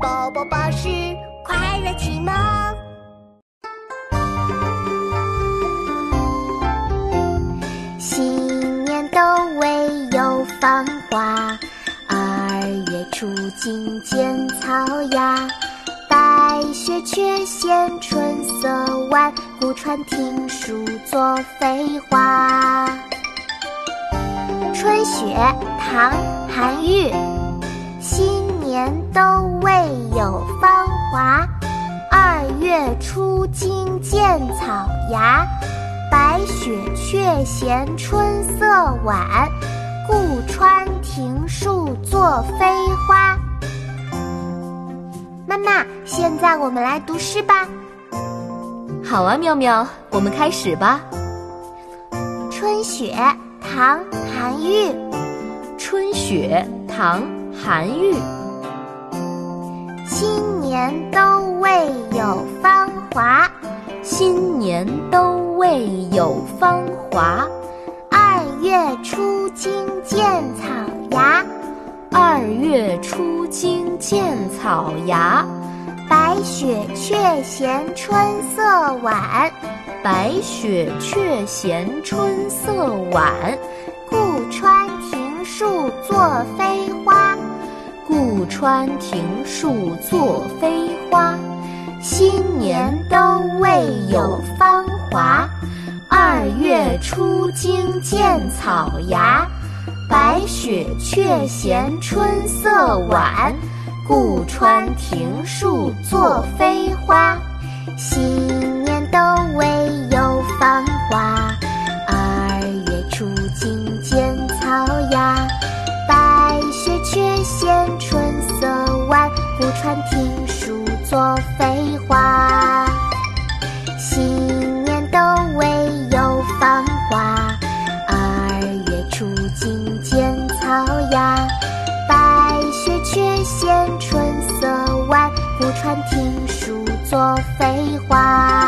宝宝巴士快乐启蒙。新年都未有芳华，二月初惊见草芽。白雪却嫌春色晚，故传庭树作飞花。春雪，唐·韩愈。初惊见草芽。白雪却嫌春色晚，故穿庭树作飞花。妈妈，现在我们来读诗吧。好啊，妙妙，我们开始吧。春雪，唐·韩愈。春雪，唐·韩愈。新年都未有芳华，新年都未有芳华。二月初惊见草芽，二月初惊见草芽。白雪却嫌春色晚，白雪却嫌春色晚。故穿庭树作飞花。故穿庭树作飞花，未有芳华。二月初惊见草芽，白雪却嫌春色晚，故穿庭树作飞花。新年都未有芳华，二月初惊见草芽。白雪却嫌春色晚，故穿庭树作飞穿庭树作飞花。